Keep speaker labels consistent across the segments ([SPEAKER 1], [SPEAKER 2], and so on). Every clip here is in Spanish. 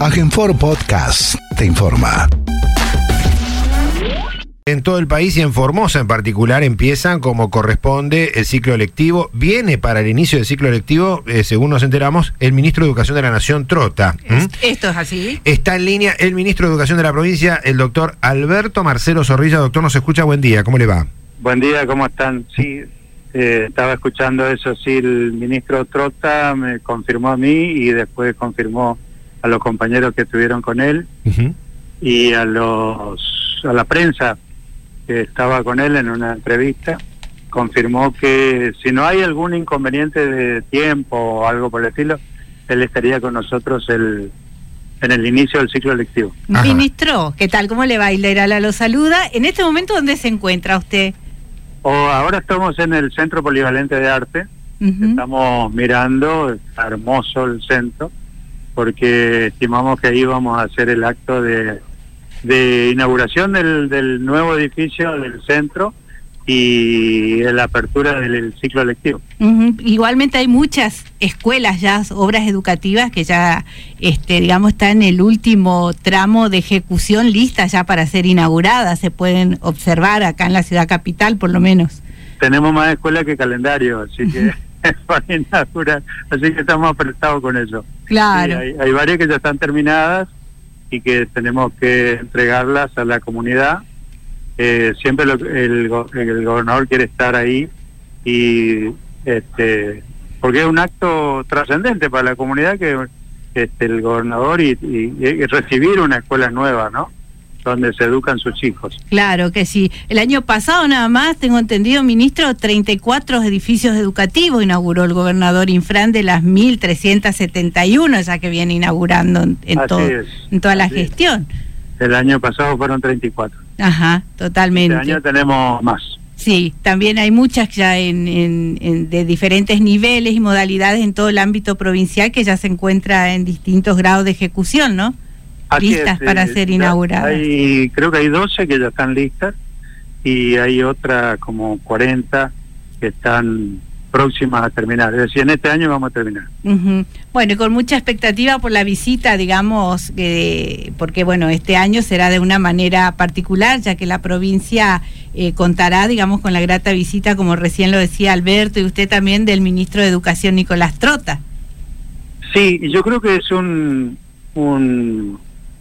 [SPEAKER 1] Agenfor Podcast te informa.
[SPEAKER 2] En todo el país y en Formosa en particular empiezan como corresponde el ciclo lectivo. Viene para el inicio del ciclo lectivo, eh, según nos enteramos, el ministro de Educación de la Nación, Trota.
[SPEAKER 3] Esto es así.
[SPEAKER 2] Está en línea el ministro de Educación de la provincia, el doctor Alberto Marcelo Zorrilla. Doctor, nos escucha, buen día, ¿cómo le va?
[SPEAKER 4] Buen día, ¿cómo están? Sí, eh, estaba escuchando eso, sí, el ministro Trota me confirmó a mí y después confirmó a los compañeros que estuvieron con él y a los a la prensa que estaba con él en una entrevista, confirmó que si no hay algún inconveniente de tiempo o algo por el estilo, él estaría con nosotros el en el inicio del ciclo lectivo.
[SPEAKER 2] Ajá.
[SPEAKER 3] Ministro, ¿qué tal? ¿Cómo le va? Ilerala lo saluda. En este momento, ¿dónde se encuentra usted?
[SPEAKER 4] O ahora estamos en el Centro Polivalente de Arte. Estamos mirando, está hermoso el centro, porque estimamos que ahí vamos a hacer el acto de, de inauguración del, del nuevo edificio del centro y la apertura del ciclo lectivo.
[SPEAKER 3] Igualmente hay muchas escuelas ya, obras educativas que ya, este, digamos, están en el último tramo de ejecución listas ya para ser inauguradas. Se pueden observar acá en la ciudad capital, por lo menos.
[SPEAKER 4] Tenemos más escuela que calendario, así que así que estamos apretados con eso.
[SPEAKER 3] Claro.
[SPEAKER 4] Hay, hay varias que ya están terminadas y que tenemos que entregarlas a la comunidad. Eh, siempre lo- el, el gobernador quiere estar ahí y este porque es un acto trascendente para la comunidad que este, el gobernador y, y- y recibir una escuela nueva, ¿no? Donde se educan sus hijos.
[SPEAKER 3] Claro que sí. El año pasado nada más, tengo entendido, ministro, 34 edificios educativos inauguró el gobernador Infran de las 1.371 ya que viene inaugurando en, en
[SPEAKER 4] Así
[SPEAKER 3] todo-
[SPEAKER 4] es,
[SPEAKER 3] en toda la
[SPEAKER 4] así es.
[SPEAKER 3] gestión.
[SPEAKER 4] El año pasado fueron 34.
[SPEAKER 3] Ajá, totalmente.
[SPEAKER 4] Este año tenemos más.
[SPEAKER 3] Sí, también hay muchas ya en, en- en- de diferentes niveles y modalidades en todo el ámbito provincial que ya se encuentra en distintos grados de ejecución, ¿no?
[SPEAKER 4] Así
[SPEAKER 3] listas
[SPEAKER 4] es,
[SPEAKER 3] para
[SPEAKER 4] eh,
[SPEAKER 3] ser inauguradas.
[SPEAKER 4] Hay, creo que hay 12 que ya están listas y hay otra como 40 que están próximas a terminar. Es decir, en este año vamos a terminar.
[SPEAKER 3] Ujú. Bueno, y con mucha expectativa por la visita, digamos, eh, porque bueno, este año será de una manera particular, ya que la provincia eh, contará, digamos, con la grata visita, como recién lo decía Alberto y usted también, del ministro de Educación Nicolás Trota.
[SPEAKER 4] Sí, yo creo que es un, un,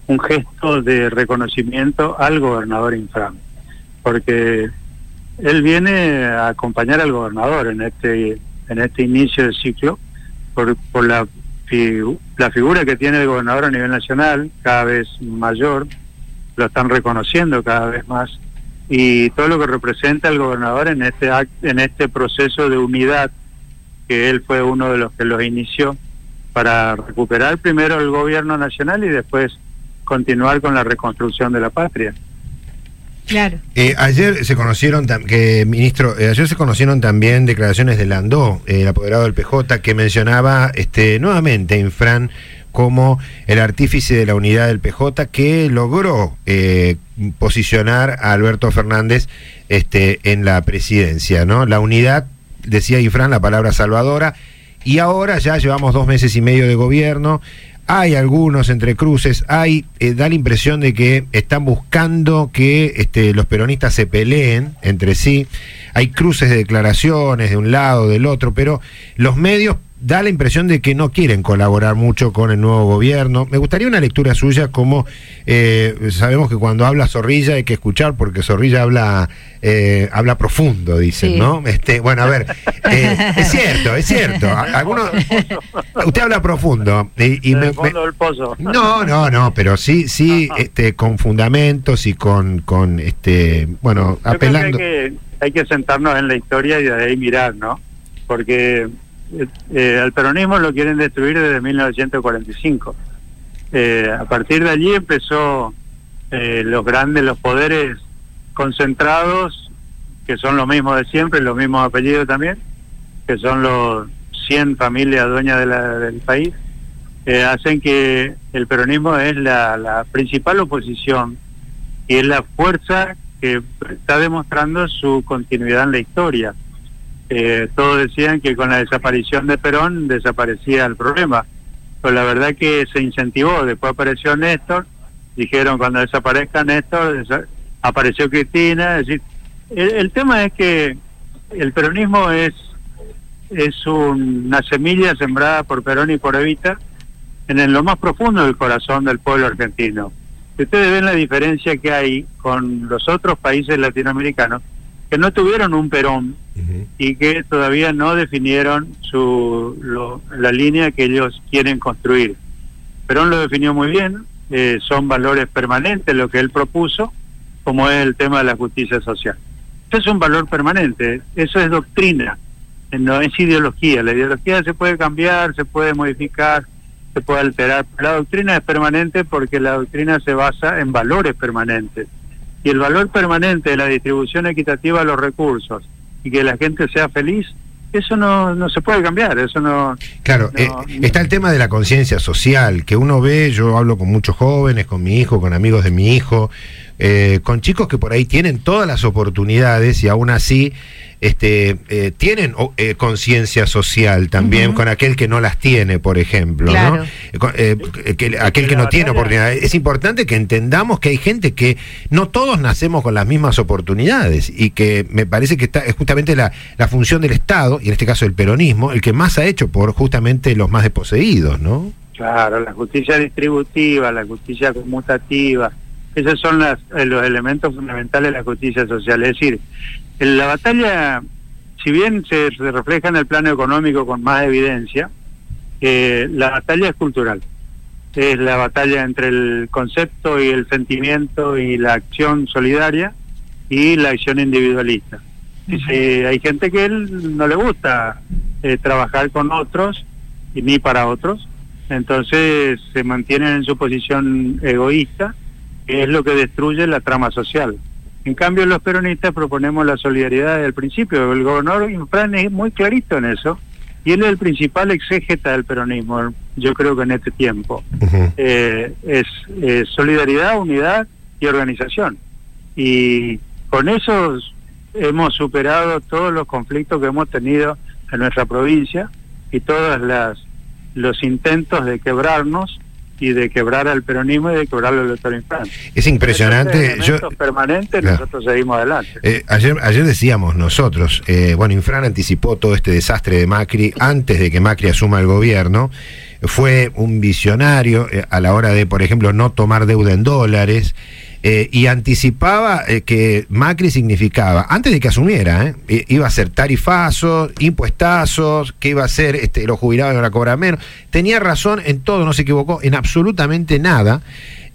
[SPEAKER 4] un gesto de reconocimiento al gobernador Infram, porque él viene a acompañar al gobernador en este en este inicio del ciclo por, por la, la figura que tiene el gobernador a nivel nacional, cada vez mayor, lo están reconociendo cada vez más, y todo lo que representa el gobernador en este, act- en este proceso de unidad, que él fue uno de los que los inició para recuperar primero el gobierno nacional y después continuar con la reconstrucción de la patria.
[SPEAKER 3] Claro.
[SPEAKER 2] Eh, ayer se conocieron, que ministro, eh, ayer se conocieron también declaraciones de Landó, eh, el apoderado del PJ, que mencionaba este, nuevamente a Infran como el artífice de la unidad del PJ que logró eh, posicionar a Alberto Fernández este, en la presidencia, ¿no? La unidad, decía Infran, la palabra salvadora, y ahora ya llevamos dos meses y medio de gobierno. Hay algunos entrecruces, hay, eh, da la impresión de que están buscando que este, los peronistas se peleen entre sí. Hay cruces de declaraciones de un lado, del otro, pero los medios da la impresión de que no quieren colaborar mucho con el nuevo gobierno. Me gustaría una lectura suya como eh, sabemos que cuando habla Zorrilla hay que escuchar porque Zorrilla habla eh, habla profundo, dicen,
[SPEAKER 3] Sí.
[SPEAKER 2] ¿no? Este, bueno, a ver, eh, es cierto, es cierto. Algunos, usted habla profundo y, me-
[SPEAKER 4] el fondo
[SPEAKER 2] me-
[SPEAKER 4] del pozo.
[SPEAKER 2] no, no, no, pero sí, sí, este, con fundamentos y con, con, este, bueno,
[SPEAKER 4] Yo creo que
[SPEAKER 2] apelando.
[SPEAKER 4] hay, que hay que sentarnos en la historia y de ahí mirar, ¿no? Porque eh, eh, al peronismo lo quieren destruir desde 1945. Eh, a partir de allí empezó eh, los grandes, los poderes concentrados, que son lo mismo de siempre, los mismos apellidos también, que son los 100 familias dueñas de la- del país, eh, hacen que el peronismo es la, la principal oposición y es la fuerza que está demostrando su continuidad en la historia. Eh, todos decían que con la desaparición de Perón desaparecía el problema. Pero la verdad que se incentivó, después apareció Néstor, dijeron cuando desaparezca Néstor, apareció Cristina, decir, el, tema es que el peronismo es es una semilla sembrada por Perón y por Evita en lo más profundo del corazón del pueblo argentino. Ustedes ven la diferencia que hay con los otros países latinoamericanos que no tuvieron un Perón y que todavía no definieron su, la línea que ellos quieren construir. Perón lo definió muy bien, eh, son valores permanentes lo que él propuso, como es el tema de la justicia social. Eso es un valor permanente, eso es doctrina, no es ideología. La ideología se puede cambiar, se puede modificar, se puede alterar. La doctrina es permanente porque la doctrina se basa en valores permanentes. Y el valor permanente de la distribución equitativa de los recursos y que la gente sea feliz, eso no, no se puede cambiar, eso no...
[SPEAKER 2] Claro, eh, está el tema de la conciencia social, que uno ve, yo hablo con muchos jóvenes, con mi hijo, con amigos de mi hijo, eh, con chicos que por ahí tienen todas las oportunidades y aún así este, eh, tienen eh, conciencia social también con aquel que no las tiene, por ejemplo, ¿no? Eh, aquel que no tiene oportunidades. Es importante que entendamos que hay gente que no todos nacemos con las mismas oportunidades y que me parece que está, es justamente la, la función del Estado, y en este caso el peronismo, el que más ha hecho por justamente los más desposeídos, ¿no?
[SPEAKER 4] Claro, la justicia distributiva, la justicia conmutativa, esos son las, los elementos fundamentales de la justicia social. Es decir, la batalla, si bien se, refleja en el plano económico con más evidencia, eh, la batalla es cultural. Es la batalla entre el concepto y el sentimiento y la acción solidaria y la acción individualista. hay gente que él no le gusta eh, trabajar con otros y ni para otros, entonces se mantienen en su posición egoísta, que es lo que destruye la trama social. En cambio, los peronistas proponemos la solidaridad desde el principio. El gobernador Infran es muy clarito en eso. Y él es el principal exégeta del peronismo, yo creo que en este tiempo. Eh, es solidaridad, unidad y organización. Y con eso hemos superado todos los conflictos que hemos tenido en nuestra provincia y todos los intentos de quebrarnos y de quebrar al peronismo y de quebrar al doctor Infran.
[SPEAKER 2] Es impresionante.
[SPEAKER 4] Yo, permanente, nosotros seguimos adelante.
[SPEAKER 2] Eh, ayer, ayer decíamos nosotros, eh, bueno, Infran anticipó todo este desastre de Macri antes de que Macri asuma el gobierno. Fue un visionario eh, a la hora de, por ejemplo, no tomar deuda en dólares. Eh, y anticipaba eh, que Macri significaba, antes de que asumiera, eh, iba a ser tarifazos, impuestazos, que iba a ser este, los jubilados iban a cobrar menos. Tenía razón en todo, no se equivocó en absolutamente nada.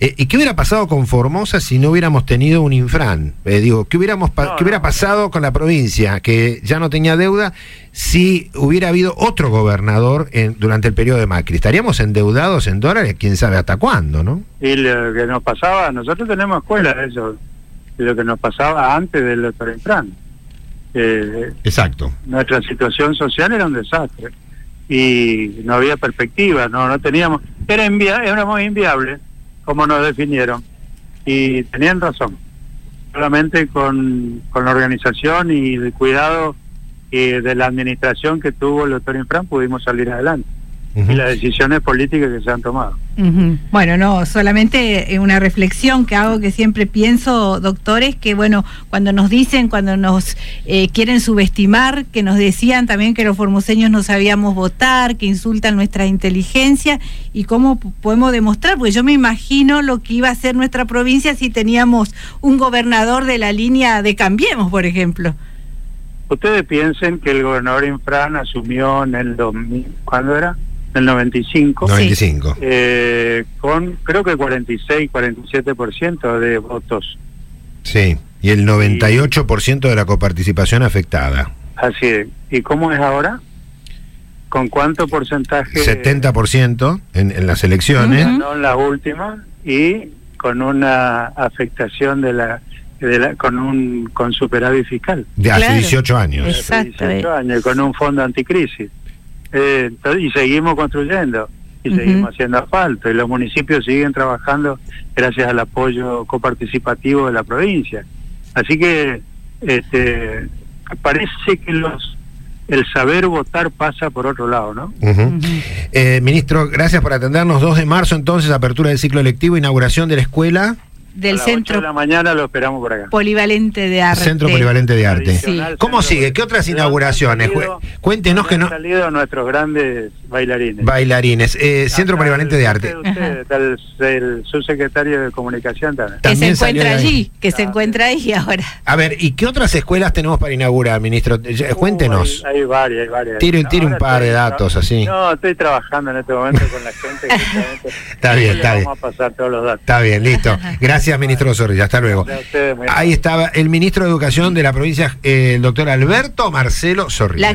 [SPEAKER 2] Eh, ¿Y qué hubiera pasado con Formosa si no hubiéramos tenido un infran? Eh, digo, ¿qué, hubiéramos ¿qué hubiera pasado con la provincia que ya no tenía deuda si hubiera habido otro gobernador en, durante el periodo de Macri? Estaríamos endeudados en dólares, quién sabe hasta cuándo, ¿no?
[SPEAKER 4] Y lo que nos pasaba, nosotros tenemos escuela de eso, de lo que nos pasaba antes del doctor infran.
[SPEAKER 2] Eh, Exacto.
[SPEAKER 4] Nuestra situación social era un desastre y no había perspectiva, no, no teníamos, era, era muy inviable como nos definieron. Y tenían razón. Solamente con, con la organización y el cuidado eh, de la administración que tuvo el doctor Infran pudimos salir adelante y las decisiones políticas que se han tomado.
[SPEAKER 3] Bueno, no, solamente eh, una reflexión que hago que siempre pienso, doctores, que bueno, cuando nos dicen, cuando nos eh, quieren subestimar, que nos decían también que los formoseños no sabíamos votar, que insultan nuestra inteligencia, y cómo podemos demostrar, porque yo me imagino lo que iba a ser nuestra provincia si teníamos un gobernador de la línea de Cambiemos, por ejemplo.
[SPEAKER 4] Ustedes piensen que el gobernador Infran asumió en el 2000, ¿cuándo era? Del 95.
[SPEAKER 2] 95.
[SPEAKER 4] Eh, con creo que 46, 47% de votos.
[SPEAKER 2] Sí, y el 98% de la coparticipación afectada.
[SPEAKER 4] Así es. ¿Y cómo es ahora? ¿Con cuánto porcentaje?
[SPEAKER 2] 70% en, en las elecciones.
[SPEAKER 4] No en la última y con una afectación de la, de la con un con superávit fiscal.
[SPEAKER 2] De hace 18 años.
[SPEAKER 3] Exacto. 18
[SPEAKER 4] años, con un fondo anticrisis. Eh, y seguimos construyendo y seguimos haciendo asfalto y los municipios siguen trabajando gracias al apoyo coparticipativo de la provincia. Así que este, parece que los el saber votar pasa por otro lado, ¿no?
[SPEAKER 2] Ujú. Eh, ministro, gracias por atendernos. 2 de marzo, entonces, apertura del ciclo lectivo, inauguración de la escuela,
[SPEAKER 3] Del
[SPEAKER 4] a
[SPEAKER 3] Centro
[SPEAKER 4] de la mañana lo esperamos por acá.
[SPEAKER 3] Polivalente de Arte.
[SPEAKER 2] Centro Polivalente de Arte.
[SPEAKER 3] Sí.
[SPEAKER 2] ¿Cómo sigue? ¿Qué otras
[SPEAKER 4] ¿De dónde han
[SPEAKER 2] inauguraciones?
[SPEAKER 4] salido-
[SPEAKER 2] Cuéntenos que
[SPEAKER 4] han
[SPEAKER 2] no.
[SPEAKER 4] salido nuestros grandes bailarines.
[SPEAKER 2] Bailarines. Eh, Centro
[SPEAKER 4] Acá
[SPEAKER 2] Polivalente de Arte.
[SPEAKER 4] usted, el, el subsecretario de Comunicación también.
[SPEAKER 3] Que se
[SPEAKER 2] También
[SPEAKER 3] encuentra allí, que se encuentra ahí ahora.
[SPEAKER 2] A ver, ¿y qué otras escuelas tenemos para inaugurar, ministro? Ya, Cuéntenos.
[SPEAKER 4] Uh, hay, hay varias, hay varias.
[SPEAKER 2] Tire- tire un par de datos, así.
[SPEAKER 4] No, estoy trabajando en este momento con la gente. justamente.
[SPEAKER 2] Está bien, está bien.
[SPEAKER 4] Vamos a pasar todos los datos.
[SPEAKER 2] Está bien, listo. Gracias, ministro Zorrilla. Hasta luego. Ahí estaba el ministro de Educación de la provincia, eh, el doctor Alberto Marcelo Zorrilla.
[SPEAKER 3] La